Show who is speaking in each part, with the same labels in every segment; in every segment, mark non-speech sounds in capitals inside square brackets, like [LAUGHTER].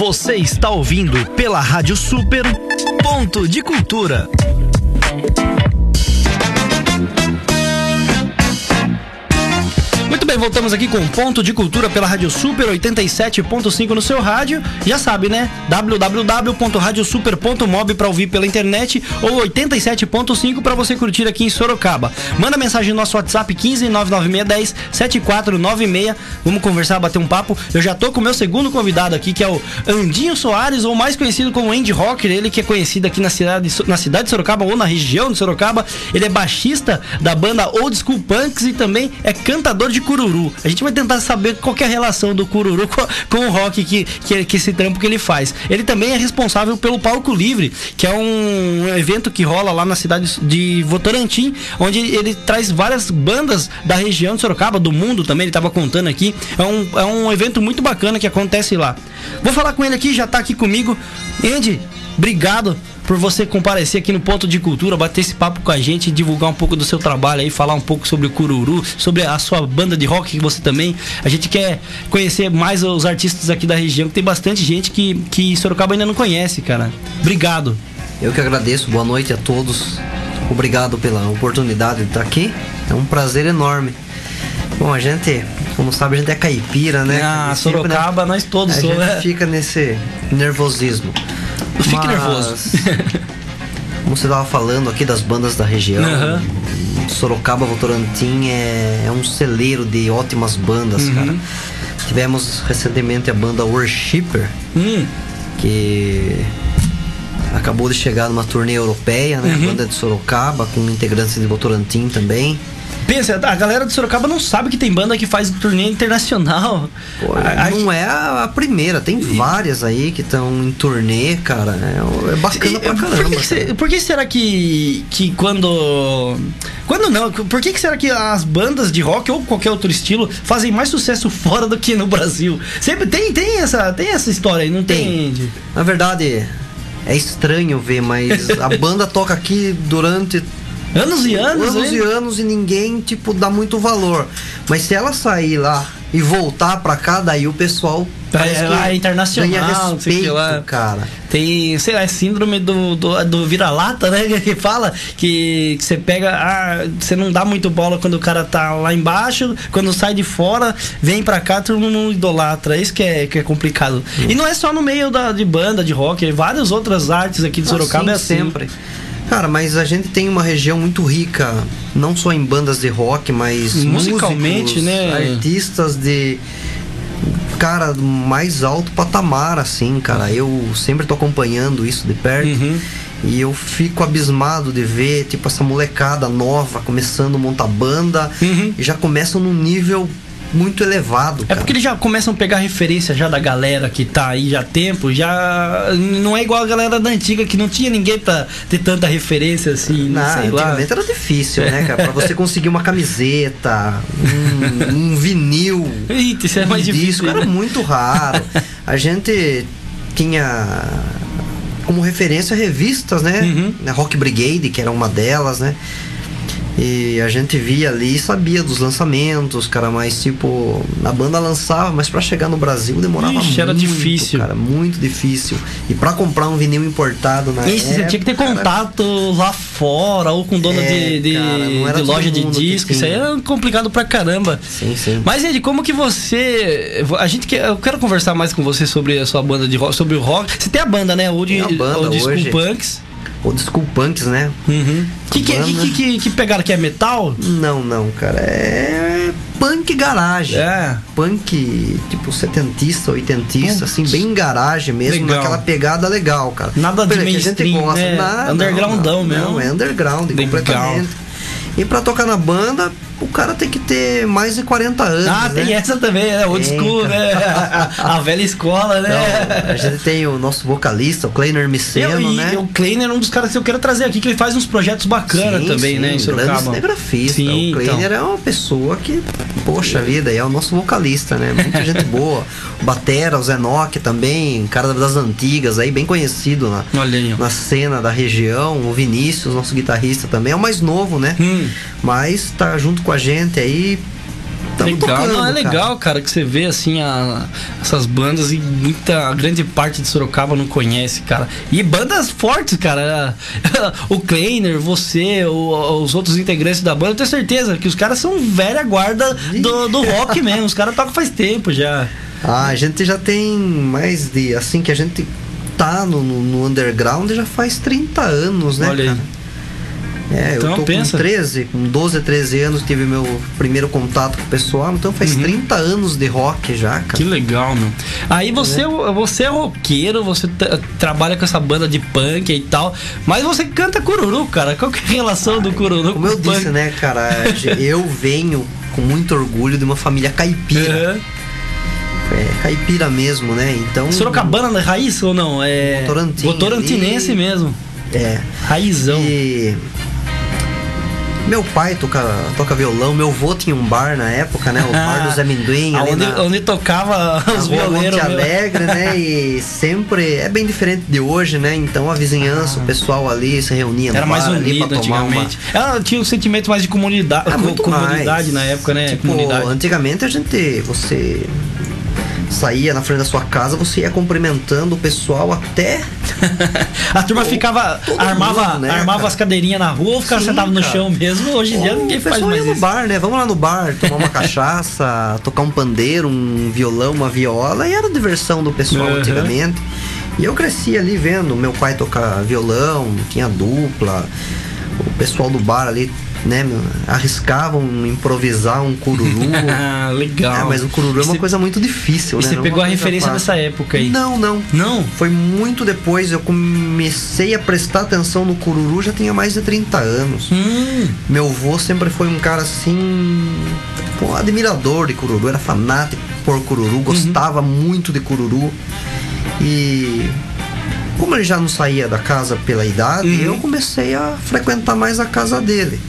Speaker 1: Você está ouvindo pela Rádio Super Ponto de Cultura. Bem, voltamos aqui com Ponto de Cultura pela Rádio Super 87.5 no seu rádio. Já sabe, né? www.radiosuper.mob para ouvir pela internet ou 87.5 para você curtir aqui em Sorocaba. Manda mensagem no nosso WhatsApp 15 99610 7496. Vamos conversar, bater um papo. Eu já tô com o meu segundo convidado aqui, que é o Andinho Soares, ou mais conhecido como Andy Rocker, ele que é conhecido aqui na cidade, na cidade de Sorocaba ou na região de Sorocaba. Ele é baixista da banda Old School Punks e também é cantador de curu Cururu. A gente vai tentar saber qual é a relação do Cururu com, com o rock que, que, que, esse trampo que ele faz. Ele também é responsável pelo Palco Livre, que é um, evento que rola lá na cidade de Votorantim, onde ele traz várias bandas da região de Sorocaba, do mundo também, ele estava contando aqui. É um, é um evento muito bacana que acontece lá. Vou falar com ele aqui, já está aqui comigo. Andy, obrigado por você comparecer aqui no Ponto de Cultura, bater esse papo com a gente, divulgar um pouco do seu trabalho aí, falar um pouco sobre o Cururu, sobre a sua banda de rock que você também. A gente quer conhecer mais os artistas aqui da região, que tem bastante gente que, que Sorocaba ainda não conhece, cara. Obrigado.
Speaker 2: Eu que agradeço, boa noite a todos. Obrigado pela oportunidade de estar aqui. É um prazer enorme. Bom, a gente, como sabe, a gente é caipira, né?
Speaker 1: Ah, Sorocaba, né? nós todos
Speaker 2: somos. A gente né? fica nesse nervosismo.
Speaker 1: Não fique Mas, nervoso. [LAUGHS]
Speaker 2: como você estava falando aqui das bandas da região, uhum. Sorocaba Votorantim é, é, um celeiro de ótimas bandas, uhum. cara. Tivemos recentemente a banda Worshipper, uhum. que acabou de chegar numa turnê europeia, né? A uhum. banda de Sorocaba, com integrantes de Votorantim também.
Speaker 1: Pensa, a galera de Sorocaba não sabe que tem banda que faz turnê internacional.
Speaker 2: Pô, não é a, primeira, tem várias aí que estão em turnê, cara. É, é bacana pra caramba.
Speaker 1: Por que,
Speaker 2: que,
Speaker 1: por que será que, que quando. Quando não? Por que, que será que as bandas de rock ou qualquer outro estilo fazem mais sucesso [LAUGHS] fora do que no Brasil? Sempre tem, tem, essa, tem essa história aí, não tem? tem.
Speaker 2: Na verdade, é estranho ver, mas a [LAUGHS] banda toca aqui durante
Speaker 1: Anos e anos,
Speaker 2: Anos
Speaker 1: hein?
Speaker 2: e anos e ninguém, tipo, dá muito valor. Mas se ela sair lá e voltar pra cá, daí o pessoal
Speaker 1: é, lá é internacional,
Speaker 2: ganha respeito, lá. cara.
Speaker 1: Tem, sei lá, é síndrome do, do, do vira-lata, né? [LAUGHS] Que fala que, que você pega, ah, você não dá muito bola quando o cara tá lá embaixo, quando sai de fora, vem pra cá, todo mundo idolatra. Isso que é, que é complicado. Hum. E não é só no meio da, de banda, de rock, é várias outras artes aqui de Sorocaba ah, sim, é assim.
Speaker 2: sempre. Cara, mas a gente tem uma região muito rica, não só em bandas de rock, mas musicalmente, músicos, né? Artistas de cara mais alto patamar, assim, cara. Eu sempre tô acompanhando isso de perto. Uhum. E eu fico abismado de ver, tipo, essa molecada nova começando a montar banda uhum. e já começam num nível muito elevado.
Speaker 1: Cara. É porque eles já começam a pegar referência já da galera que tá aí já há tempo, já não é igual a galera da antiga que não tinha ninguém pra ter tanta referência assim, não, sei
Speaker 2: antigamente lá. era difícil, né, cara? Pra você [LAUGHS] conseguir uma camiseta, um, um vinil,
Speaker 1: Eita, isso é mais um difícil.
Speaker 2: disco, era muito raro. A gente tinha como referência revistas, né? Uhum. Rock Brigade, que era uma delas, né? E a gente via ali e sabia dos lançamentos, cara, mas tipo, a banda lançava, mas para chegar no Brasil demorava Ixi, muito.
Speaker 1: era difícil.
Speaker 2: Cara, muito difícil. E para comprar um vinil importado na
Speaker 1: Isso, época, você tinha que ter contato cara, lá fora ou com dono é, de, de, cara, de loja de disco. Isso aí era complicado pra caramba.
Speaker 2: Sim, sim.
Speaker 1: Mas, Ed, como que você. A gente quer, eu quero conversar mais com você sobre a sua banda de rock, sobre o rock. Você tem a banda, né? O de,
Speaker 2: banda o
Speaker 1: de
Speaker 2: hoje.
Speaker 1: Punks
Speaker 2: ou Punks, né?
Speaker 1: Uhum. Que, que, que, que, que pegaram que é metal?
Speaker 2: Não, não, cara. É punk garagem.
Speaker 1: É.
Speaker 2: Punk, tipo, setentista, oitentista, assim, bem garagem mesmo, legal. naquela pegada legal, cara.
Speaker 1: Nada de mainstream, né?
Speaker 2: Nada,
Speaker 1: Undergroundão
Speaker 2: não,
Speaker 1: mesmo.
Speaker 2: Não, é underground, legal. completamente. E pra tocar na banda, o cara tem que ter mais de 40 anos.
Speaker 1: Ah,
Speaker 2: né?
Speaker 1: tem essa também, né? Old tem, school, cara. né? A, a, velha escola, né?
Speaker 2: Então, a gente tem o nosso vocalista, o Kleiner Miceno, eu, né?
Speaker 1: o Kleiner é um dos caras que eu quero trazer aqui, que ele faz uns projetos bacanas também,
Speaker 2: sim,
Speaker 1: né? Em
Speaker 2: Sorocaba. cinegrafista. Sim, o Kleiner então. é uma pessoa que, poxa vida, é o nosso vocalista, né? Muita gente [LAUGHS] boa. O Batera, o Zenock também, cara das antigas aí, bem conhecido na, na cena da região. O Vinícius, nosso guitarrista também, é o mais novo, né? Hum. Mas tá junto com a gente aí
Speaker 1: legal, tocando, não, é legal, cara, que você vê assim a, essas bandas e muita grande parte de Sorocaba não conhece, cara. E bandas fortes, cara. [LAUGHS] o Kleiner, você, o, os outros integrantes da banda, eu tenho certeza que os caras são velha guarda do, do rock [LAUGHS] mesmo. Os caras tocam faz tempo já.
Speaker 2: Ah, a gente já tem mais de. Assim que a gente tá no, no, no underground já faz 30 anos, né? Olha aí. Cara? É, então, eu tô pensa. com 13, com 12, 13 anos tive meu primeiro contato com o pessoal, então faz uhum. 30 anos de rock já, cara.
Speaker 1: Que legal, meu. Aí você, é. você é roqueiro, você trabalha com essa banda de punk e tal, mas você canta cururu, cara. Qual que é a relação ah, do cururu
Speaker 2: Como eu disse, punk? né, cara, [LAUGHS] eu venho com muito orgulho de uma família caipira. Uhum. É, caipira mesmo, né? Então.
Speaker 1: Sorocabana na raiz ou não? É. Votorantinense mesmo.
Speaker 2: É.
Speaker 1: Raizão.
Speaker 2: E meu pai toca, toca violão, meu avô tinha um bar na época, né? O bar [LAUGHS] dos amendoim.
Speaker 1: onde, na,
Speaker 2: onde
Speaker 1: tocava [LAUGHS] os violeiros.
Speaker 2: Monte Alegre, né? [LAUGHS] E sempre é bem diferente de hoje, né? Então a vizinhança, ah. o pessoal ali se reunia
Speaker 1: Era mais unido antigamente. Uma... Ela tinha um sentimento mais de comunidade, é, comunidade mais. na época, né?
Speaker 2: Tipo, comunidade. antigamente a gente, você saía na frente da sua casa, você ia cumprimentando o pessoal até. [LAUGHS]
Speaker 1: a turma ficava. armava, mundo, né, armava as cadeirinhas na rua ou ficava Sim, sentado no chão mesmo. Hoje em dia ninguém faz mais
Speaker 2: ia no bar, né? Vamos lá no bar, tomar uma [LAUGHS] cachaça, tocar um pandeiro, um violão, uma viola. E era a diversão do pessoal uhum. antigamente. E eu cresci ali vendo meu pai tocar violão, tinha dupla, o pessoal do bar ali né, arriscavam improvisar um cururu. [LAUGHS]
Speaker 1: Legal. É,
Speaker 2: mas o cururu é uma coisa muito difícil, né?
Speaker 1: Você não pegou a referência dessa época aí?
Speaker 2: Não, não.
Speaker 1: Não?
Speaker 2: Foi muito depois. Eu comecei a prestar atenção no cururu já tinha mais de 30 anos.
Speaker 1: Hum.
Speaker 2: Meu avô sempre foi um cara assim. Um admirador de cururu, era fanático por cururu, uhum. gostava uhum. muito de cururu. E como ele já não saía da casa pela idade, uhum. eu comecei a frequentar mais a casa dele.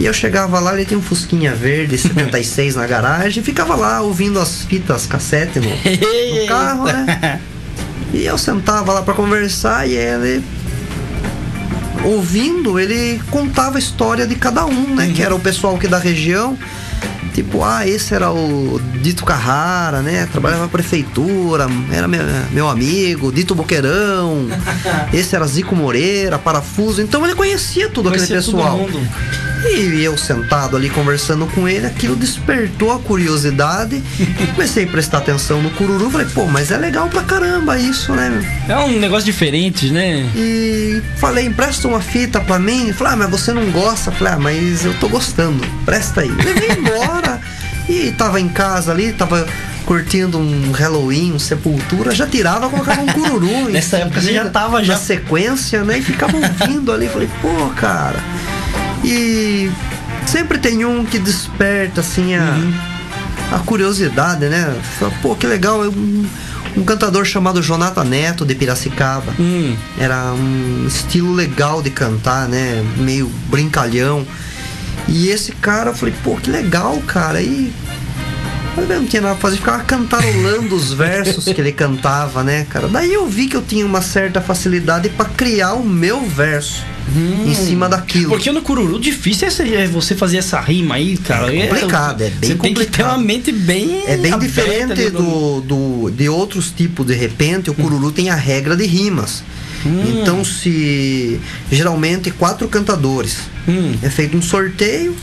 Speaker 2: E eu chegava lá, ele tinha um Fusquinha verde 76 na garagem, ficava lá ouvindo as fitas cassete no, no [LAUGHS] carro, né? E eu sentava lá para conversar e ele ouvindo, ele contava a história de cada um, né? Uhum. Que era o pessoal aqui da região. Tipo, ah, esse era o Dito Carrara, né? Trabalhava na prefeitura, era meu, meu amigo, Dito Boqueirão. [LAUGHS] esse era Zico Moreira, Parafuso. Então ele conhecia tudo conhecia aquele pessoal. E eu sentado ali conversando com ele, aquilo despertou a curiosidade. Comecei a prestar atenção no cururu, falei, pô, mas é legal pra caramba isso, né?
Speaker 1: É um negócio diferente, né?
Speaker 2: E falei, empresta uma fita pra mim. Falei, ah, mas você não gosta? Falei, ah, mas eu tô gostando, presta aí. Levei embora e tava em casa ali, tava curtindo um Halloween, um Sepultura, já tirava, colocava um cururu. [LAUGHS]
Speaker 1: Nessa época você já tava já.
Speaker 2: Na sequência, né? E ficava ouvindo ali. Falei, pô, cara. E sempre tem um que desperta assim a, uhum. a curiosidade, né? Fala, Pô, que legal, um, um cantor chamado Jonathan Neto de Piracicaba.
Speaker 1: Uhum.
Speaker 2: Era um estilo legal de cantar, né? Meio brincalhão. E esse cara, eu falei, pô, que legal, cara. E eu não tinha nada pra fazer, ficava cantarolando os versos que ele cantava, né, cara? Daí eu vi que eu tinha uma certa facilidade para criar o meu verso hum. em cima daquilo.
Speaker 1: Porque no cururu difícil é você fazer essa rima aí, cara.
Speaker 2: É complicado, é, é bem você complicado. tem que ter
Speaker 1: uma mente bem.
Speaker 2: É bem diferente do, do, de outros tipos, de repente, o cururu hum. tem a regra de rimas. Hum. Então, se geralmente quatro cantadores,
Speaker 1: hum.
Speaker 2: é feito um sorteio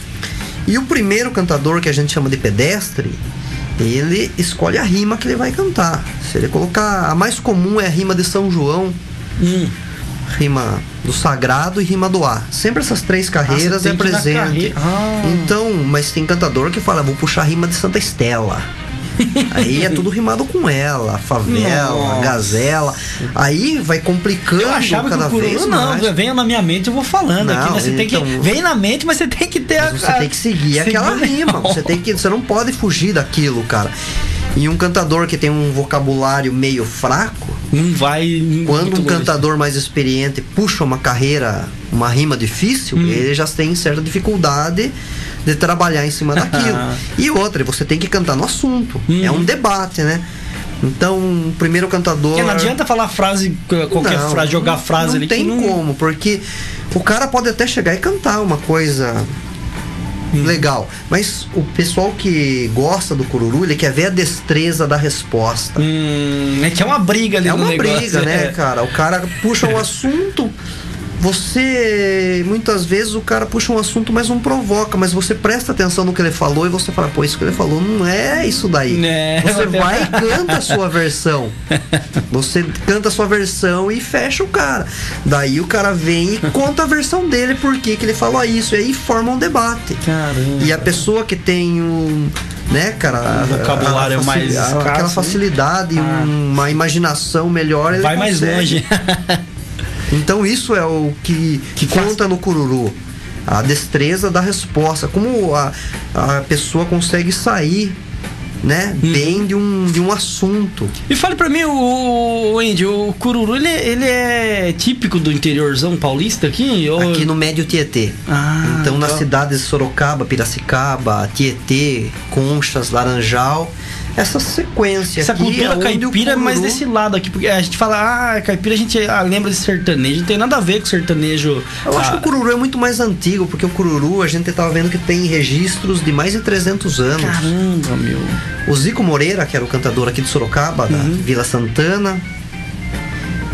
Speaker 2: e o primeiro cantador que a gente chama de pedestre, ele escolhe a rima que ele vai cantar. Se ele colocar a mais comum é a rima de São João.
Speaker 1: Hum
Speaker 2: rima do sagrado e rima do ar. Sempre essas três carreiras ah, é presente.
Speaker 1: Ah.
Speaker 2: Então, mas tem cantador que fala, vou puxar a rima de Santa Estela. Aí é tudo rimado com ela, favela, Nossa. gazela. Aí vai complicando eu
Speaker 1: achava cada que o vez não, mais. Venha na minha mente, eu vou falando não, aqui, né? Você então, tem que. Então- vem na mente, mas você tem que ter a.
Speaker 2: Você tem que seguir aquela rima. [LAUGHS] Você tem que. Você não pode fugir daquilo, cara. E um cantador que tem um vocabulário meio fraco,
Speaker 1: não vai.
Speaker 2: Quando um cantador mais experiente puxa uma carreira, uma rima difícil, hum. ele já tem certa dificuldade de trabalhar em cima daquilo. [LAUGHS] e outra, você tem que cantar no assunto. Hum. É um debate, né? Então, o primeiro cantador. Porque
Speaker 1: não adianta falar frase, qualquer não, frase, jogar não, frase
Speaker 2: não
Speaker 1: ali.
Speaker 2: Tem não tem como, porque o cara pode até chegar e cantar uma coisa hum. legal. Mas o pessoal que gosta do cururu, ele quer ver a destreza da resposta.
Speaker 1: Hum, é que é uma briga ali
Speaker 2: É
Speaker 1: uma
Speaker 2: negócio, briga, né, é. cara? O cara puxa o assunto você muitas vezes o cara puxa um assunto, mas não provoca, mas você presta atenção no que ele falou e você fala, pô, isso que ele falou não é isso daí. É. Você [LAUGHS] vai e canta a sua versão. Você canta a sua versão e fecha o cara. Daí o cara vem e conta a versão dele, por que ele falou isso, e aí forma um debate.
Speaker 1: Caramba.
Speaker 2: E a pessoa que tem um né, cara?
Speaker 1: O vocabulário a, a mais escasso,
Speaker 2: aquela né? facilidade, ah. uma imaginação melhor,
Speaker 1: vai mais longe. [LAUGHS]
Speaker 2: Então isso é o que, que conta no cururu. A destreza da resposta. Como a, a pessoa consegue sair né? Uhum. Bem de um, de um assunto.
Speaker 1: E fale para mim, o, o Andy, o cururu, ele, ele é típico do interiorzão paulista aqui?
Speaker 2: Ou... Aqui no Médio Tietê. Ah, então, nas cidades de Sorocaba, Piracicaba, Tietê, Conchas, Laranjal, essa sequência
Speaker 1: essa cultura é caipira é mais desse lado aqui porque a gente fala ah caipira a gente ah, lembra de sertanejo. Não tem nada a ver com sertanejo
Speaker 2: eu
Speaker 1: ah,
Speaker 2: acho que o cururu é muito mais antigo porque o cururu a gente tava vendo que tem registros de mais de 300 anos.
Speaker 1: Caramba meu.
Speaker 2: O Zico Moreira que era o cantador aqui de Sorocaba uhum. da Vila Santana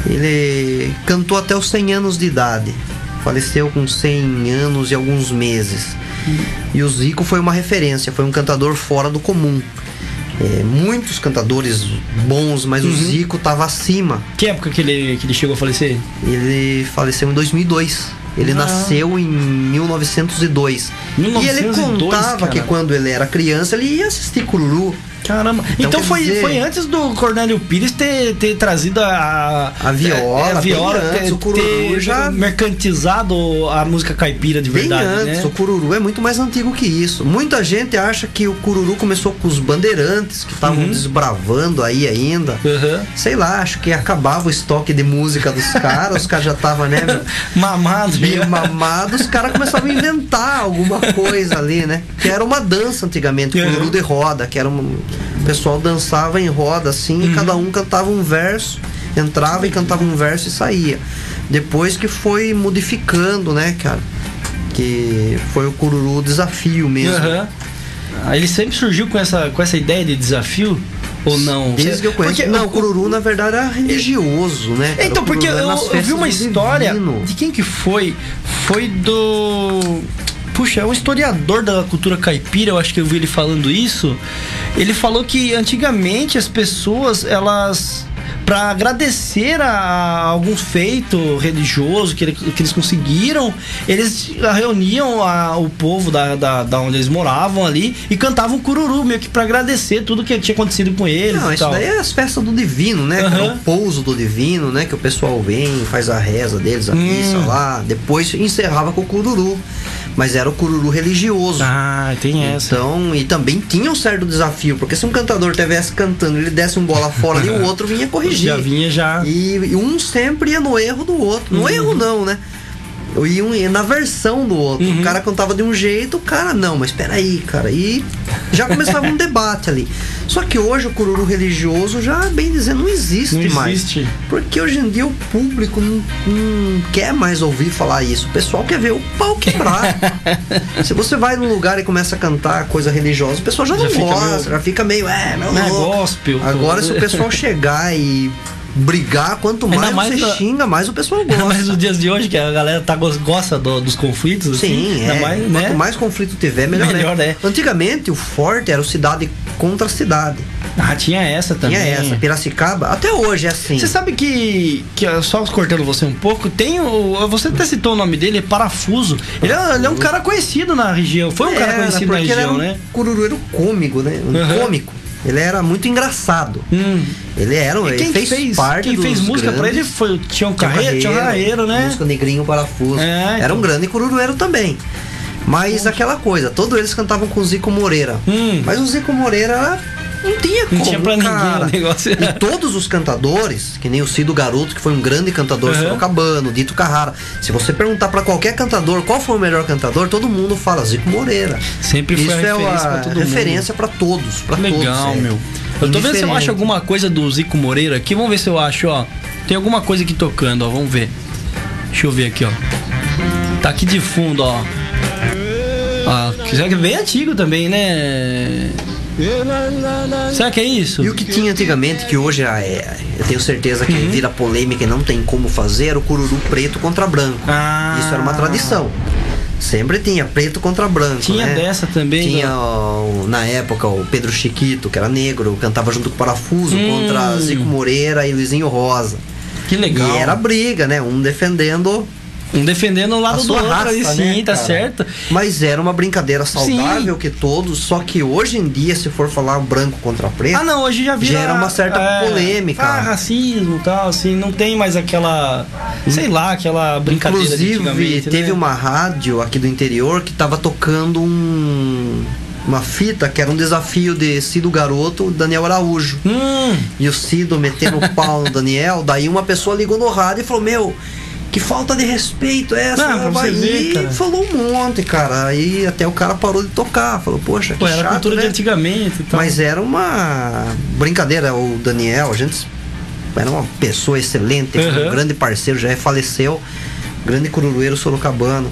Speaker 2: ele cantou até os 100 anos de idade. Faleceu com 100 anos e alguns meses. Uhum. e o Zico foi uma referência foi um cantador fora do comum é, muitos cantadores bons, mas uhum. o Zico tava acima.
Speaker 1: Que época que ele, que ele chegou a falecer?
Speaker 2: Ele faleceu em 2002. Ele ah. nasceu em 1902. 1902. E ele contava cara. que quando ele era criança ele ia assistir Cururu.
Speaker 1: Caramba. Então, então foi, dizer, foi antes do Cornélio Pires ter, ter trazido a,
Speaker 2: a viola,
Speaker 1: é, a viola
Speaker 2: antes,
Speaker 1: ter,
Speaker 2: o cururu já
Speaker 1: mercantilizado a música caipira de verdade. Bem
Speaker 2: antes,
Speaker 1: né?
Speaker 2: o cururu é muito mais antigo que isso. Muita gente acha que o cururu começou com os bandeirantes que estavam uhum. desbravando aí ainda.
Speaker 1: Uhum.
Speaker 2: Sei lá, acho que acabava o estoque de música dos caras, os caras já estavam, né?
Speaker 1: Mamados. [LAUGHS]
Speaker 2: Mamados, os caras começavam a inventar alguma coisa ali, né? Que era uma dança antigamente, uhum. cururu de roda, que era uma o pessoal dançava em roda assim uhum. e cada um cantava um verso, entrava e cantava um verso e saía. Depois que foi modificando, né, cara? Que foi o cururu desafio mesmo.
Speaker 1: Uhum. Ele sempre surgiu com essa, com essa ideia de desafio? Ou não?
Speaker 2: Desde que eu conheço. Porque, não, o cururu na verdade era religioso, né?
Speaker 1: Cara? Então, porque eu, eu vi uma história. Divino. De quem que foi? Foi do. Puxa, é um historiador da cultura caipira, eu acho que eu vi ele falando isso. Ele falou que antigamente as pessoas, elas para agradecer a algum feito religioso que, ele, que eles conseguiram, eles reuniam a, o povo da, da, da, onde eles moravam ali e cantavam cururu, meio que para agradecer tudo que tinha acontecido com eles.
Speaker 2: Não, isso
Speaker 1: tal.
Speaker 2: daí é as festas do divino, né? Uhum. É o pouso do divino, né? Que o pessoal vem, faz a reza deles, a hum. missa lá, depois encerrava com o cururu mas era o cururu religioso.
Speaker 1: Ah, tem essa.
Speaker 2: Então, e também tinha um certo desafio, porque se um cantador estivesse cantando, ele desse um bola fora e o [LAUGHS] outro vinha corrigir.
Speaker 1: Já vinha já.
Speaker 2: E, e, um sempre ia no erro do outro. No uhum. erro não, né? E um, na versão do outro. Uhum. O cara cantava de um jeito, o cara não, mas peraí, cara. E já começava um debate ali. Só que hoje o cururu religioso já, bem dizendo, não existe
Speaker 1: não
Speaker 2: mais.
Speaker 1: Existe.
Speaker 2: Porque hoje em dia o público não, não quer mais ouvir falar isso. O pessoal quer ver o pau quebrar. [LAUGHS] Se você vai num lugar e começa a cantar coisa religiosa, o pessoal já, já não gosta, meio... já fica meio, é,
Speaker 1: meu é gospel.
Speaker 2: Agora, se o pessoal chegar e brigar, quanto mais, mais você da... xinga, mais o pessoal [LAUGHS] gosta.
Speaker 1: Mas nos dias de hoje, que a galera tá, gosta do, dos conflitos,
Speaker 2: assim, Sim, é. mais, né? Quanto mais conflito tiver, [LAUGHS] melhor, melhor é. Antigamente, o forte era o cidade contra cidade.
Speaker 1: Ah, tinha essa também.
Speaker 2: Tinha essa. Piracicaba, até hoje é assim.
Speaker 1: Você sabe que, que só cortando você um pouco, tem o. Você até citou o nome dele, é Parafuso. Ele é, ele é um cara conhecido na região. Foi um é, cara conhecido na região, um né?
Speaker 2: Cururueiro cômico, né? Um uhum. cômico. Ele era muito engraçado.
Speaker 1: Hum.
Speaker 2: Ele era, e
Speaker 1: quem
Speaker 2: ele fez,
Speaker 1: fez
Speaker 2: parte
Speaker 1: Quem fez música
Speaker 2: grandes...
Speaker 1: pra ele foi Tião Carreiro, Tião Carreiro, né?
Speaker 2: Música Negrinho Parafuso. É, era um então. grande cururueiro também. Mas aquela coisa, todos eles cantavam com o Zico Moreira.
Speaker 1: Hum.
Speaker 2: Mas o Zico Moreira não tinha como,
Speaker 1: não tinha pra cara. ninguém o negócio.
Speaker 2: E todos os cantadores, que nem o Cido Garoto, que foi um grande cantador uhum. sorocabano, Dito Carrara. Se você perguntar para qualquer cantador qual foi o melhor cantador, todo mundo fala Zico Moreira.
Speaker 1: Sempre foi
Speaker 2: Isso
Speaker 1: a referência
Speaker 2: é uma referência para todos, para todos.
Speaker 1: Legal, é. meu. Eu tô vendo se eu acho alguma coisa do Zico Moreira aqui. Vamos ver se eu acho, ó. Tem alguma coisa aqui tocando, ó. Vamos ver. Deixa eu ver aqui, ó. Tá aqui de fundo, ó. Ah, que é bem antigo também, né? Será que é isso?
Speaker 2: E o que tinha antigamente, que hoje é, eu tenho certeza que uhum. vira polêmica e não tem como fazer, era o cururu preto contra branco. Ah. Isso era uma tradição. Sempre tinha preto contra branco.
Speaker 1: Tinha
Speaker 2: né?
Speaker 1: dessa também.
Speaker 2: Tinha, o, na época, o Pedro Chiquito, que era negro, cantava junto com o Parafuso hum. contra Zico Moreira e Luizinho Rosa.
Speaker 1: Que legal.
Speaker 2: E era briga, né? Um defendendo
Speaker 1: um defendendo o lado do outro raça, aí, né, sim, tá certo.
Speaker 2: Mas era uma brincadeira saudável sim. que todos, só que hoje em dia, se for falar branco contra preto.
Speaker 1: Ah, não, hoje já vira.
Speaker 2: Gera uma certa é, polêmica.
Speaker 1: Ah, racismo e tal, assim, não tem mais aquela. Sei lá, aquela brincadeira
Speaker 2: Inclusive, teve né? uma rádio aqui do interior que tava tocando um uma fita que era um desafio de Cido Garoto, Daniel Araújo. Hum. E o Cido metendo o pau no [LAUGHS] Daniel, daí uma pessoa ligou no rádio e falou: Meu, que falta de respeito é essa? Não,
Speaker 1: você ver,
Speaker 2: cara. falou um monte, cara. Aí até o cara parou de tocar. Falou, poxa, que Pô,
Speaker 1: era
Speaker 2: chato,
Speaker 1: cultura
Speaker 2: né?
Speaker 1: de antigamente e tal.
Speaker 2: Mas era uma brincadeira. O Daniel, a gente era uma pessoa excelente, uhum. um grande parceiro, já faleceu. Grande cururueiro sorocabano.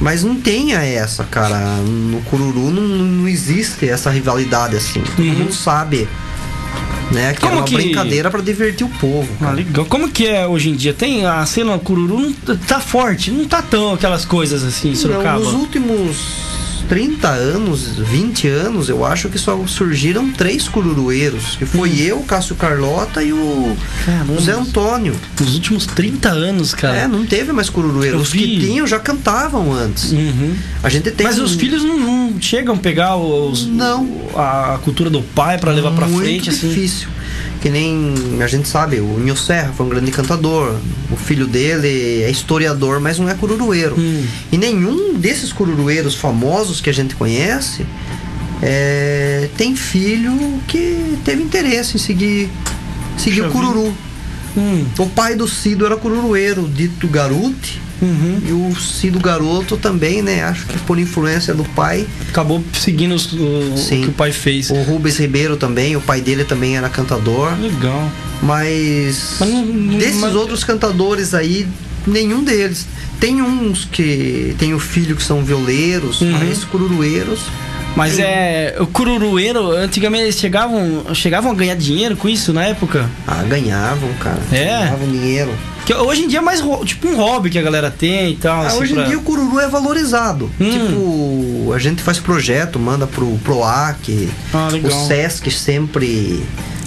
Speaker 2: Mas não tenha essa, cara. No Cururu não, não existe essa rivalidade assim. Uhum. Todo mundo sabe né? Que Como é uma que... brincadeira para divertir o povo.
Speaker 1: Ah, legal. Como que é hoje em dia? Tem a cena Cururu não tá forte, não tá tão aquelas coisas assim, Sorocaba.
Speaker 2: Não, nos últimos 30 anos, 20 anos, eu acho que só surgiram três cururueiros. Que foi hum. eu, Cássio Carlota e o Caramba. Zé Antônio.
Speaker 1: Nos últimos 30 anos, cara.
Speaker 2: É, não teve mais cururueiros. Os que tinham já cantavam antes.
Speaker 1: Uhum.
Speaker 2: A gente tem.
Speaker 1: Mas os filhos não, não, chegam a pegar os,
Speaker 2: não.
Speaker 1: a cultura do pai para levar para frente.
Speaker 2: Muito difícil. Assim que nem a gente sabe, o Nil Serra foi um grande cantador, o filho dele é historiador, mas não é cururueiro. Hum. E nenhum desses cururueiros famosos que a gente conhece é, tem filho que teve interesse em seguir, seguir o cururu. Hum. O pai do Cido era cururueiro, dito Garuti, Uhum. E o Cido Garoto também, né? Acho que por influência do pai.
Speaker 1: Acabou seguindo os, o, Sim. que o pai fez.
Speaker 2: O Rubens Ribeiro também, o pai dele também era cantador.
Speaker 1: Legal.
Speaker 2: Mas, mas não, não, desses mas... outros cantadores aí, nenhum deles. Tem uns que tem o filho que são violeiros, uhum. mas cururueiros.
Speaker 1: Mas é. O cururueiro, antigamente eles chegavam, chegavam a ganhar dinheiro com isso na época?
Speaker 2: Ah, ganhavam, cara.
Speaker 1: É.
Speaker 2: Ganhavam dinheiro.
Speaker 1: Que hoje em dia é mais tipo um hobby que a galera tem e tal.
Speaker 2: Ah,
Speaker 1: assim,
Speaker 2: hoje
Speaker 1: pra...
Speaker 2: em dia o cururu é valorizado. Hum. Tipo, a gente faz projeto, manda pro PROAC.
Speaker 1: Ah,
Speaker 2: o SESC sempre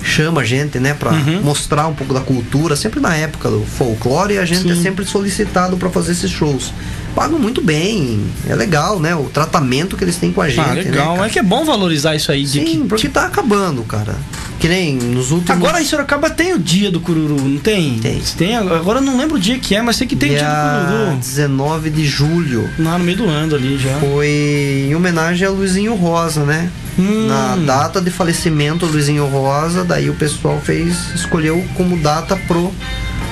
Speaker 2: chama a gente, né, para uhum. mostrar um pouco da cultura, sempre na época do folclore, a gente é Sim. é sempre solicitado para fazer esses shows pagam muito bem. É legal, né? O tratamento que eles têm com a ah, gente. Ah,
Speaker 1: legal.
Speaker 2: Né,
Speaker 1: é que é bom valorizar isso aí.
Speaker 2: Sim, que, porque tá acabando, cara. Que nem nos últimos.
Speaker 1: Agora em Sorocaba tem o dia do Cururu, não tem?
Speaker 2: Tem.
Speaker 1: tem agora eu não lembro o dia que é, mas sei que tem dia, dia do Cururu.
Speaker 2: 19 de julho.
Speaker 1: Lá no meio do ano ali já.
Speaker 2: Foi em homenagem a Luizinho Rosa, né? Hum. Na data de falecimento do Luizinho Rosa, daí o pessoal fez, escolheu como data pro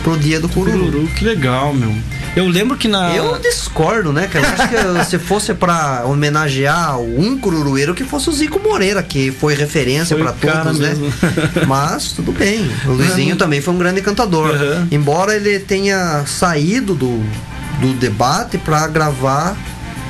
Speaker 2: pro dia do Cururu. Cururu,
Speaker 1: que legal, meu. Eu lembro que na.
Speaker 2: Eu discordo, né, cara? Eu acho que se fosse para homenagear um cururueiro, que fosse o Zico Moreira, que foi referência para todos, né? [LAUGHS] Mas tudo bem. O Luizinho uhum. também foi um grande cantador. Uhum. Embora ele tenha saído do, do debate para gravar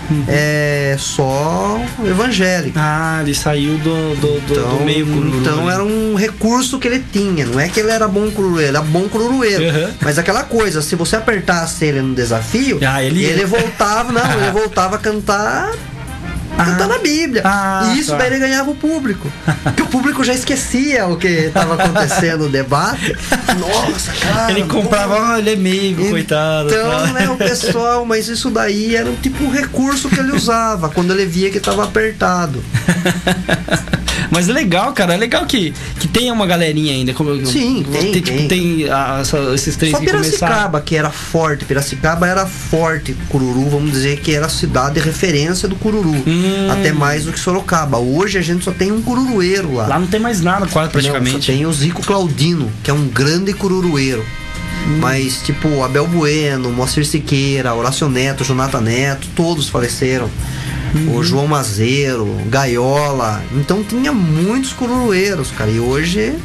Speaker 2: uhum. é só evangélico.
Speaker 1: Ah, ele saiu do, do, do,
Speaker 2: então,
Speaker 1: do meio cururu.
Speaker 2: Então era um recurso que ele tinha. Não é que ele era bom cururueiro, ele era bom cururueiro. Uhum. Mas aquela coisa, se você apertasse ele no desafio,
Speaker 1: ah, ele...
Speaker 2: ele voltava, não, ele [LAUGHS] voltava a cantar ah, tá na Bíblia. Ah, e isso tá. daí ele ganhava o público. Porque o público já esquecia o que estava acontecendo no debate. Nossa, cara.
Speaker 1: Ele comprava, ele é meio, então, coitado.
Speaker 2: Então, né, o pessoal, mas isso daí era tipo um recurso que ele usava quando ele via que estava apertado. [LAUGHS]
Speaker 1: Mas é legal, cara. É legal que, que tenha uma galerinha ainda. Como,
Speaker 2: Sim, tem. Ter,
Speaker 1: tipo, tem, tem a, essa, esses três
Speaker 2: Só que Piracicaba, que era forte. Piracicaba era forte. Cururu, vamos dizer que era a cidade de referência do Cururu. Hum. Até mais do que Sorocaba. Hoje a gente só tem um cururueiro lá.
Speaker 1: Lá não tem mais nada, quase praticamente. Não,
Speaker 2: só tem o Zico Claudino, que é um grande cururueiro. Hum. Mas, tipo, Abel Bueno, Moacir Siqueira, Horácio Neto, Jonathan Neto, todos faleceram uhum. o João Mazeiro, Gaiola. Então tinha muitos cururueiros, cara. E hoje,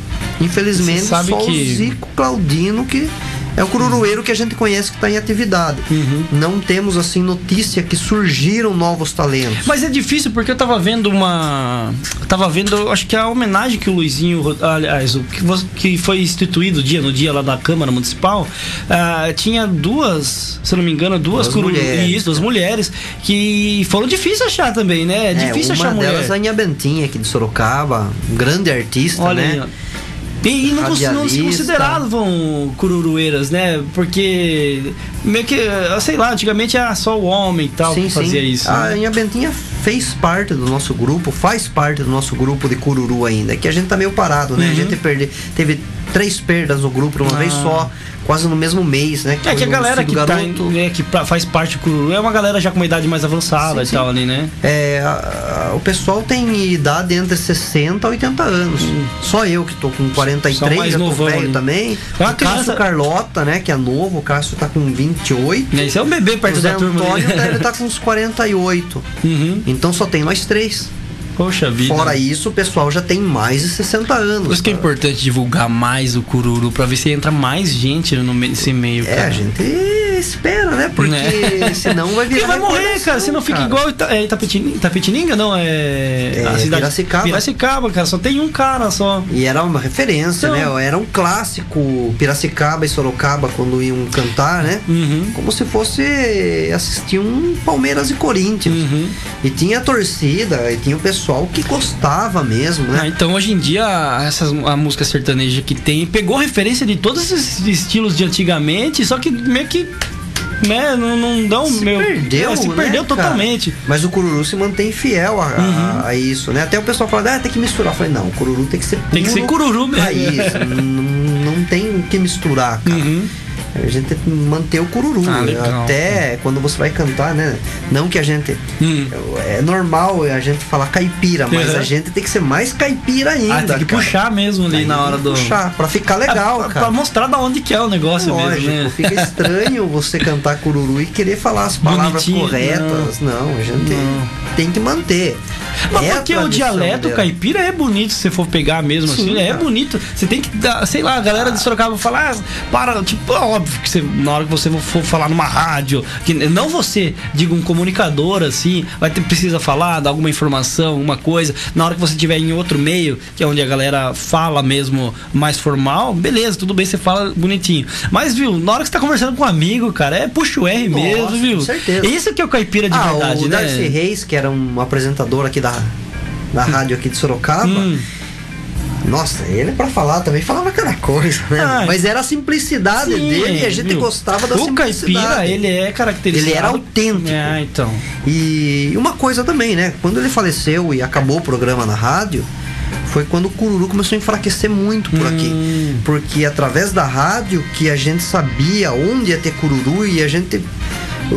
Speaker 2: infelizmente, só que... o Zico Claudino que é o cururueiro que a gente conhece que está em atividade. Uhum. Não temos assim notícia que surgiram novos talentos.
Speaker 1: Mas é difícil porque eu estava vendo uma, estava vendo, acho que a homenagem que o Luizinho, aliás, o que, foi instituído dia no dia lá da Câmara Municipal, uh, tinha duas, se não me engano, duas, duas isso, duas mulheres que foram difíceis achar também, né? É, é difícil
Speaker 2: uma
Speaker 1: achar
Speaker 2: mulher. delas a Inha Bentinha aqui de Sorocaba, um grande artista, Olha né? Aí,
Speaker 1: e, não, não, se consideravam cururueiras, né? Porque meio que, sei lá, antigamente era só o homem e tal sim, que fazia sim. isso.
Speaker 2: A né? Bentinha fez parte do nosso grupo, faz parte do nosso grupo de cururu ainda, que a gente tá meio parado, né? Uhum. A gente perde, teve três perdas no grupo uma ah. vez só quase no mesmo mês, né?
Speaker 1: Que é que a galera que, tá, né, que faz parte do Cururu é uma galera já com uma idade mais avançada sim, e sim. tal ali, né?
Speaker 2: É, a, a, o pessoal tem idade entre 60 e 80 anos. Hum. Só eu que tô com 43, mais já tô velho ali. também. É o Cássio Carlota, né? Que é novo, o Cássio tá com 28.
Speaker 1: É, isso é um bebê perto o da turma.
Speaker 2: O Antônio deve estar [LAUGHS] tá com uns 48. Uhum. Então só tem nós três.
Speaker 1: Poxa vida.
Speaker 2: Fora isso, o pessoal já tem mais de 60 anos.
Speaker 1: Por isso que é importante divulgar mais o Cururu, pra ver se entra mais gente no, nesse meio.
Speaker 2: É, a gente espera, né? Porque né? [LAUGHS] senão vai virar.
Speaker 1: vai morrer, cara. Se não fica cara. igual Ita, é, Itapetininga, Itapetininga, não, é.
Speaker 2: é a cidade. Piracicaba.
Speaker 1: Piracicaba, cara. Só tem um cara só.
Speaker 2: E era uma referência, então... né? Era um clássico Piracicaba e Sorocaba quando iam cantar, né? Uhum. Como se fosse assistir um Palmeiras e Corinthians. Uhum. E tinha a torcida, e tinha o pessoal que gostava mesmo, né?
Speaker 1: Ah, então hoje em dia, essas, a música sertaneja que tem pegou referência de todos esses estilos de antigamente, só que meio que né, não, não dão
Speaker 2: se
Speaker 1: meu.
Speaker 2: Perdeu,
Speaker 1: é, se
Speaker 2: né,
Speaker 1: perdeu
Speaker 2: cara?
Speaker 1: totalmente.
Speaker 2: Mas o cururu se mantém fiel a, uhum. a, a, isso, né? Até o pessoal fala, ah, tem que misturar. Eu falei, não, o cururu tem que ser
Speaker 1: Tem que ser cururu mesmo.
Speaker 2: Raiz, [LAUGHS] não, não tem o que misturar, cara. Uhum. A gente tem que manter o cururu. Ah, até quando você vai cantar, né? Não que a gente. Hum. É normal a gente falar caipira, mas uhum. a gente tem que ser mais caipira ainda. Ah,
Speaker 1: tem que cara. puxar mesmo ali Aí na hora do.
Speaker 2: Puxar, pra ficar legal,
Speaker 1: é,
Speaker 2: cara.
Speaker 1: Pra mostrar da onde que é o negócio Lógico, mesmo. Né?
Speaker 2: Fica [LAUGHS] estranho você cantar cururu e querer falar as palavras Bonitinho, corretas. Não, não a gente não. tem que manter.
Speaker 1: Mas é porque o dialeto dela. caipira é bonito se você for pegar mesmo Sim, assim, né? é bonito. Você tem que dar, sei lá, a galera de Sorocaba falar, ah, para, tipo, óbvio que você, na hora que você for falar numa rádio, que não você, diga um comunicador assim, vai ter precisa falar, dar alguma informação, uma coisa, na hora que você estiver em outro meio, que é onde a galera fala mesmo mais formal, beleza, tudo bem, você fala bonitinho. Mas, viu, na hora que você tá conversando com um amigo, cara, é puxa o R Nossa, mesmo, viu? Com certeza. Esse que é o caipira de ah, verdade,
Speaker 2: o
Speaker 1: né?
Speaker 2: Darcy Reis, que era um apresentador aqui da, da rádio aqui de Sorocaba. Hum. Nossa, ele para falar também falava cada coisa, né? Ah, Mas era a simplicidade sim, dele e a gente viu? gostava da o simplicidade. O caipira,
Speaker 1: ele é caracterizado.
Speaker 2: Ele era autêntico.
Speaker 1: É, então.
Speaker 2: E uma coisa também, né? Quando ele faleceu e acabou o programa na rádio, foi quando o Cururu começou a enfraquecer muito por hum. aqui. Porque através da rádio que a gente sabia onde ia ter Cururu e a gente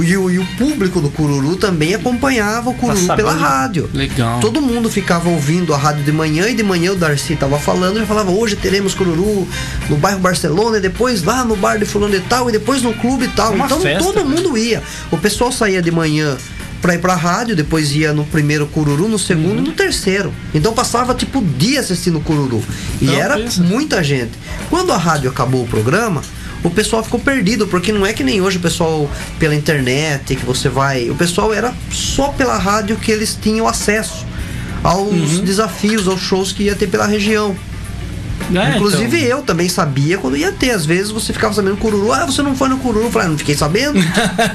Speaker 2: e o, e o público do Cururu também acompanhava o Cururu pela rádio.
Speaker 1: Legal.
Speaker 2: Todo mundo ficava ouvindo a rádio de manhã e de manhã o Darcy tava falando e falava: hoje teremos Cururu no bairro Barcelona, e depois lá no bar de Fulano e tal, e depois no clube e tal. Uma então festa, todo né? mundo ia. O pessoal saía de manhã pra ir pra rádio, depois ia no primeiro Cururu, no segundo uhum. e no terceiro. Então passava tipo dia assistindo Cururu. E Não, era pensa. muita gente. Quando a rádio acabou o programa, o pessoal ficou perdido, porque não é que nem hoje o pessoal pela internet que você vai. O pessoal era só pela rádio que eles tinham acesso aos uhum. desafios, aos shows que ia ter pela região. É, Inclusive então. eu também sabia quando ia ter. Às vezes você ficava sabendo Cururu, ah, você não foi no Cururu. Eu falei, ah, não fiquei sabendo.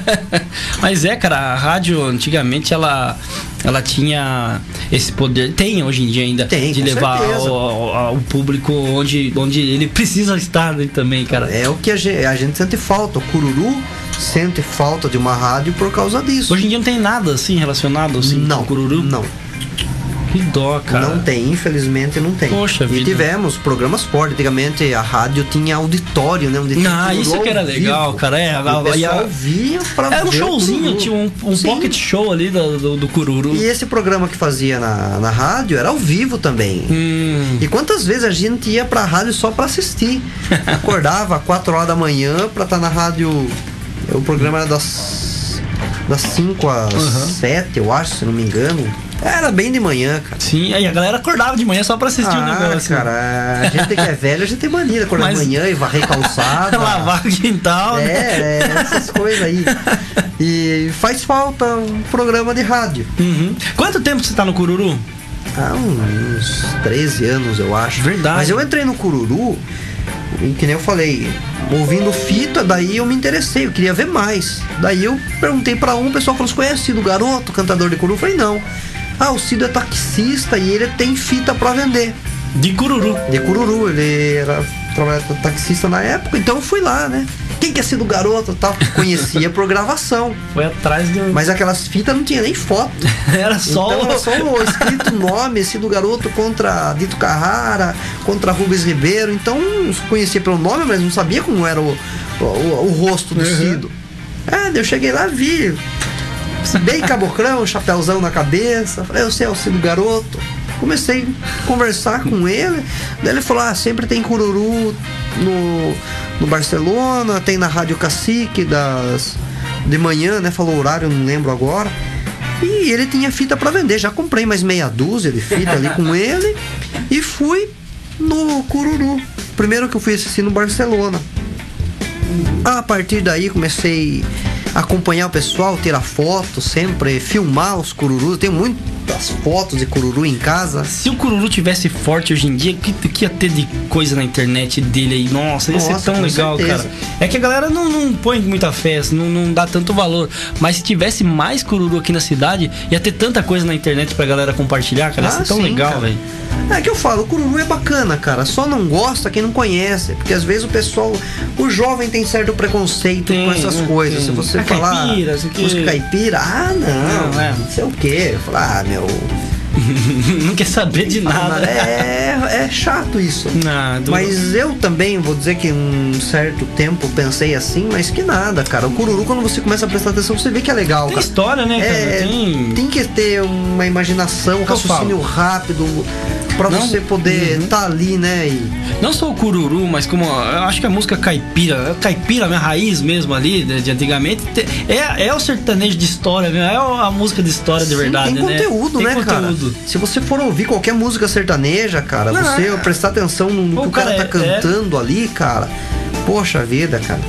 Speaker 2: [LAUGHS]
Speaker 1: Mas é, cara, a rádio antigamente ela, ela tinha esse poder, tem hoje em dia ainda,
Speaker 2: tem,
Speaker 1: de levar o, público onde, onde ele precisa estar né, também, cara.
Speaker 2: É o que a gente, a gente sente falta. O Cururu sente falta de uma rádio por causa disso.
Speaker 1: Hoje em dia não tem nada assim relacionado assim
Speaker 2: não,
Speaker 1: com o Cururu?
Speaker 2: Não.
Speaker 1: Que dó, cara.
Speaker 2: Não tem, infelizmente não tem.
Speaker 1: Poxa
Speaker 2: e
Speaker 1: vida.
Speaker 2: tivemos programas fortes. Antigamente a rádio tinha auditório, né?
Speaker 1: Um ah, isso que era legal, cara. É,
Speaker 2: o pessoal via pra
Speaker 1: Era um showzinho, tinha um, um pocket show ali do, do, do, Cururu.
Speaker 2: E esse programa que fazia na, na rádio era ao vivo também.
Speaker 1: Hum.
Speaker 2: E quantas vezes a gente ia pra rádio só pra assistir? [LAUGHS] Acordava 4 horas da manhã pra estar tá na rádio. O programa era das das 5 às uhum. 7, eu acho, se não me engano. Era bem de manhã, cara.
Speaker 1: Sim, aí a galera acordava de manhã só pra assistir ah, o negócio.
Speaker 2: cara, a gente que é velho, a gente tem mania de acordar Mas... de manhã e varrer calçada. [LAUGHS]
Speaker 1: Lavar o quintal,
Speaker 2: né? É, é, essas coisas aí. E faz falta um programa de rádio.
Speaker 1: Uhum. Quanto tempo você tá no Cururu?
Speaker 2: Há uns 13 anos, eu acho.
Speaker 1: Verdade.
Speaker 2: Mas eu entrei no Cururu, e que nem eu falei, ouvindo fita, daí eu me interessei, eu queria ver mais. Daí eu perguntei para um, o pessoal falou: Você conhece o garoto, cantador de Cururu? Eu falei: Não. Ah, o Cido é taxista e ele tem fita para vender.
Speaker 1: De Cururu.
Speaker 2: De Cururu, ele era trabalhava taxista na época, então eu fui lá, né? Quem quer ser do garoto tal? [LAUGHS] Conhecia por gravação.
Speaker 1: Foi atrás do.
Speaker 2: Mas aquelas fitas não tinha nem foto. [LAUGHS]
Speaker 1: era só
Speaker 2: então, era só o escrito [LAUGHS] nome, esse do garoto contra Dito Carrara, contra Rubens Ribeiro. Então conhecia pelo nome, mas não sabia como era o, o, o rosto do uhum. Cido. É, eu cheguei lá, vi. Bem caboclão, chapéuzão na cabeça. Falei, eu sei, é o Cido Garoto. Comecei a conversar com ele. Daí ele falou: ah, sempre tem cururu no, no Barcelona, tem na Rádio Cacique das, de manhã, né? Falou o horário, não lembro agora. E ele tinha fita para vender. Já comprei mais meia dúzia de fita ali com [LAUGHS] ele e fui no Cururu. Primeiro que eu fui assistir no Barcelona. A partir daí comecei acompanhar o pessoal, tirar fotos sempre, filmar os cururus. Tem muito as fotos de cururu em casa.
Speaker 1: Se o cururu tivesse forte hoje em dia, que, que ia ter de coisa na internet dele aí? Nossa, ia Nossa, ser tão legal, certeza. cara. É que a galera não, não põe muita festa, não, não dá tanto valor. Mas se tivesse mais cururu aqui na cidade, ia ter tanta coisa na internet pra galera compartilhar, cara. Ah, ia ser tão sim, legal, velho.
Speaker 2: É que eu falo, o cururu é bacana, cara. Só não gosta quem não conhece. Porque às vezes o pessoal, o jovem tem certo preconceito tem, com essas coisas. Tem. Se você a falar. Caipira, música caipira, ah, não, não, é. não sei o quê. Falo, ah, meu Rafael. [LAUGHS]
Speaker 1: não quer saber de nada.
Speaker 2: É, é chato isso. Não, mas eu também vou dizer que um certo tempo pensei assim, mas que nada, cara. O cururu, quando você começa a prestar atenção, você vê que é legal. Tem cara.
Speaker 1: história, né, cara?
Speaker 2: É, tem... tem que ter uma imaginação, um raciocínio rápido para você poder estar uhum. tá ali, né? E...
Speaker 1: Não só o cururu, mas como eu acho que a música caipira, caipira, a minha raiz mesmo ali, de, antigamente, é, é o sertanejo de história, é a música de história Sim, de verdade,
Speaker 2: tem
Speaker 1: né?
Speaker 2: Conteúdo, tem
Speaker 1: né,
Speaker 2: conteúdo, Se você for ouvir qualquer música sertaneja, cara, Não, você é... prestar atenção no, no que o cara, cara tá é, cantando é... ali, cara Poxa vida, cara.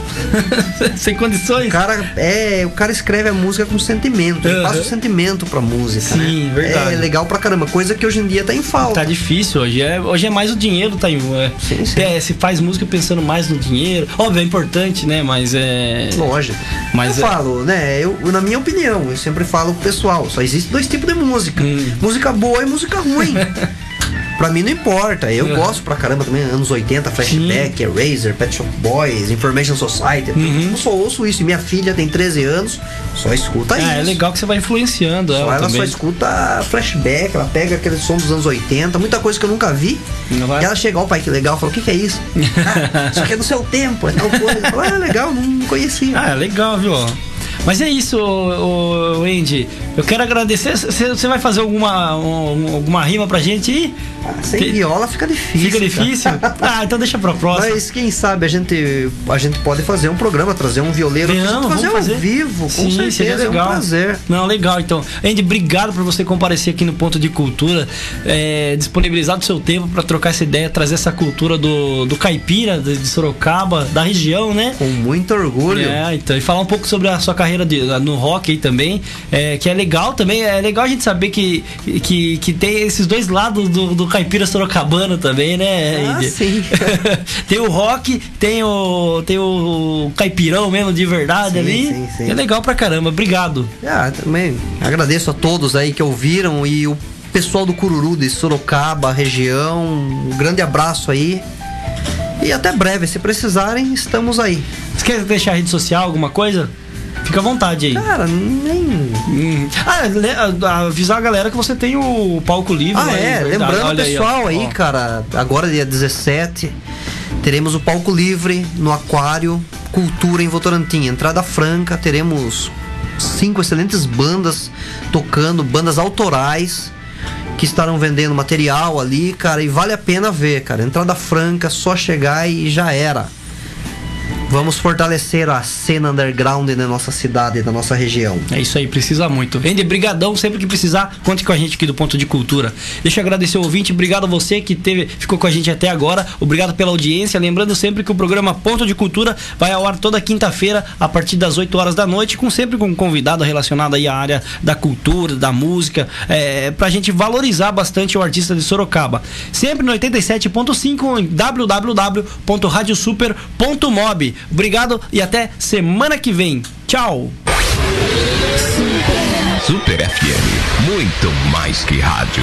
Speaker 2: [LAUGHS]
Speaker 1: Sem condições.
Speaker 2: O cara, é, o cara escreve a música com sentimento. Ele uhum. passa o sentimento pra música. Sim,
Speaker 1: né? verdade.
Speaker 2: É legal pra caramba. Coisa que hoje em dia tá em falta.
Speaker 1: Tá difícil hoje. É, hoje é mais o dinheiro, tá em. É, sim, sim. É, se faz música pensando mais no dinheiro. Óbvio, é importante, né? Mas é.
Speaker 2: Lógico. Mas eu é... falo, né? Eu, na minha opinião, eu sempre falo pro pessoal: só existe dois tipos de música: hum. música boa e música ruim. [LAUGHS] Pra mim não importa. Eu uhum. gosto pra caramba também, anos 80, Flashback, Eraser, Pet Shop Boys, Information Society. Uhum. Eu só ouço isso. E minha filha tem 13 anos, só escuta é,
Speaker 1: isso. É legal que você vai influenciando
Speaker 2: ela. Só ela também. só escuta flashback, ela pega aquele som dos anos 80, muita coisa que eu nunca vi. E ela chega, ó, pai, que legal, falou, o que, que é isso? [LAUGHS] ah, isso aqui é do seu tempo, é tal coisa. Ah, legal, não conhecia.
Speaker 1: Ah, é legal, viu? Mas é isso, o, Andy. Eu quero agradecer. Você vai fazer alguma, um, alguma rima pra gente aí?
Speaker 2: Ah, sem Te... viola fica difícil.
Speaker 1: Fica difícil? [LAUGHS] ah, então deixa pra próxima.
Speaker 2: Mas quem sabe a gente, a gente pode fazer um programa, trazer um violeiro
Speaker 1: Não, fazer ao fazer.
Speaker 2: vivo, com Sim, certeza. Seria legal. É um prazer.
Speaker 1: Não, legal. Então, Andy, obrigado por você comparecer aqui no Ponto de Cultura, é, disponibilizar o seu tempo para trocar essa ideia, trazer essa cultura do, do caipira, de Sorocaba, da região, né?
Speaker 2: Com muito orgulho.
Speaker 1: É, então, e falar um pouco sobre a sua carreira de, no rock aí também, é, que é legal também. É legal a gente saber que, que, que tem esses dois lados do, do caipira sorocabano também, né?
Speaker 2: Ah, sim. [LAUGHS]
Speaker 1: tem o rock, tem o, tem o caipirão mesmo de verdade sim, ali. Sim, sim. É legal pra caramba. Obrigado.
Speaker 2: Ah, também agradeço a todos aí que ouviram e o pessoal do Cururu de Sorocaba, região. Um grande abraço aí. E até breve, se precisarem, estamos aí.
Speaker 1: Você quer deixar a rede social, alguma coisa? Fica à vontade aí.
Speaker 2: Cara, nem. Hum.
Speaker 1: Ah, avisar a galera que você tem o palco livre.
Speaker 2: Ah, né? é. Lembrando, pessoal, aí, aí cara, agora dia 17, teremos o palco livre no Aquário Cultura em Votorantim. Entrada franca, teremos cinco excelentes bandas tocando, bandas autorais que estarão vendendo material ali, cara, e vale a pena ver, cara. Entrada franca, só chegar e já era. Vamos fortalecer a cena underground da nossa cidade, da nossa região.
Speaker 1: É isso aí, precisa muito. Ender, brigadão, sempre que precisar, conte com a gente aqui do Ponto de Cultura. Deixa eu agradecer o ouvinte, obrigado a você que teve, ficou com a gente até agora, obrigado pela audiência, lembrando sempre que o programa Ponto de Cultura vai ao ar toda quinta-feira, a partir das 8 horas da noite, com sempre com um convidado relacionado aí à área da cultura, da música, é, pra gente valorizar bastante o artista de Sorocaba. Sempre no 87.5 em www.radiosuper.mob. Obrigado e até semana que vem. Tchau.
Speaker 3: Super FM, muito mais que rádio.